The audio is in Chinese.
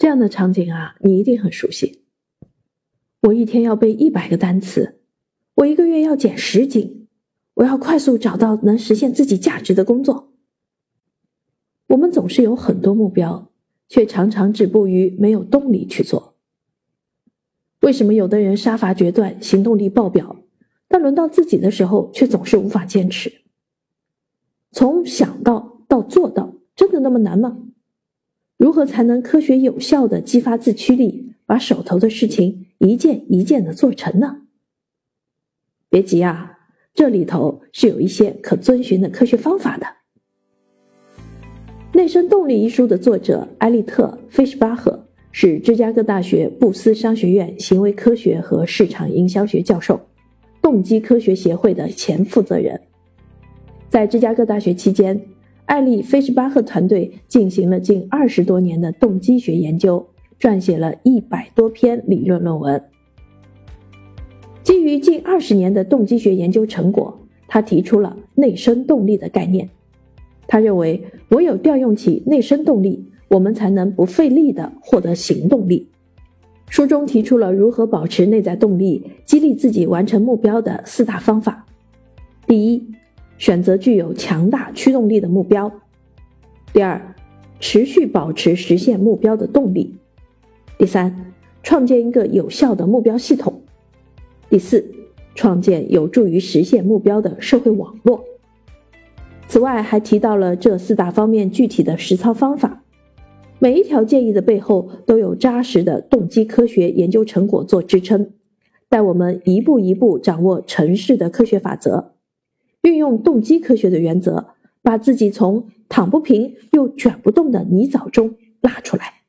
这样的场景啊，你一定很熟悉。我一天要背一百个单词，我一个月要减十斤，我要快速找到能实现自己价值的工作。我们总是有很多目标，却常常止步于没有动力去做。为什么有的人杀伐决断，行动力爆表，但轮到自己的时候，却总是无法坚持？从想到到做到，真的那么难吗？如何才能科学有效的激发自驱力，把手头的事情一件一件的做成呢？别急啊，这里头是有一些可遵循的科学方法的。《内生动力》一书的作者埃利特·费什巴赫是芝加哥大学布斯商学院行为科学和市场营销学教授，动机科学协会的前负责人。在芝加哥大学期间，艾利·费什巴赫团队进行了近二十多年的动机学研究，撰写了一百多篇理论论文。基于近二十年的动机学研究成果，他提出了内生动力的概念。他认为，唯有调用起内生动力，我们才能不费力地获得行动力。书中提出了如何保持内在动力、激励自己完成目标的四大方法。第一，选择具有强大驱动力的目标。第二，持续保持实现目标的动力。第三，创建一个有效的目标系统。第四，创建有助于实现目标的社会网络。此外，还提到了这四大方面具体的实操方法。每一条建议的背后都有扎实的动机科学研究成果做支撑，带我们一步一步掌握城市的科学法则。运用动机科学的原则，把自己从躺不平又卷不动的泥沼中拉出来。